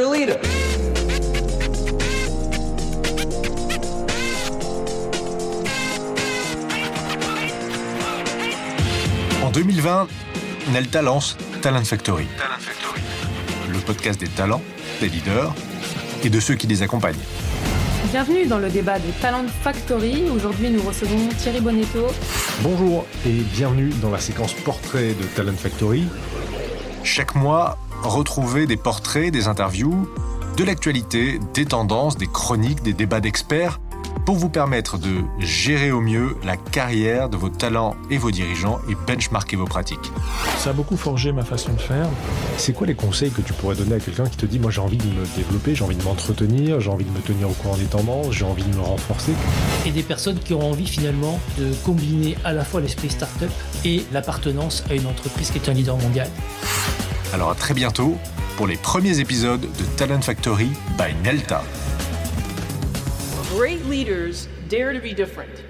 Leader. En 2020, Nelta lance Talent Factory. Talent Factory, le podcast des talents, des leaders et de ceux qui les accompagnent. Bienvenue dans le débat de Talent Factory. Aujourd'hui, nous recevons Thierry Bonetto. Bonjour et bienvenue dans la séquence portrait de Talent Factory. Chaque mois, retrouvez des portraits, des interviews, de l'actualité, des tendances, des chroniques, des débats d'experts pour vous permettre de gérer au mieux la carrière de vos talents et vos dirigeants et benchmarker vos pratiques. Ça a beaucoup forgé ma façon de faire. C'est quoi les conseils que tu pourrais donner à quelqu'un qui te dit moi j'ai envie de me développer, j'ai envie de m'entretenir, j'ai envie de me tenir au courant des tendances, j'ai envie de me renforcer? Et des personnes qui ont envie finalement de combiner à la fois l'esprit start-up et l'appartenance à une entreprise qui est un leader mondial. Alors à très bientôt pour les premiers épisodes de Talent Factory by Nelta. Great leaders dare to be different.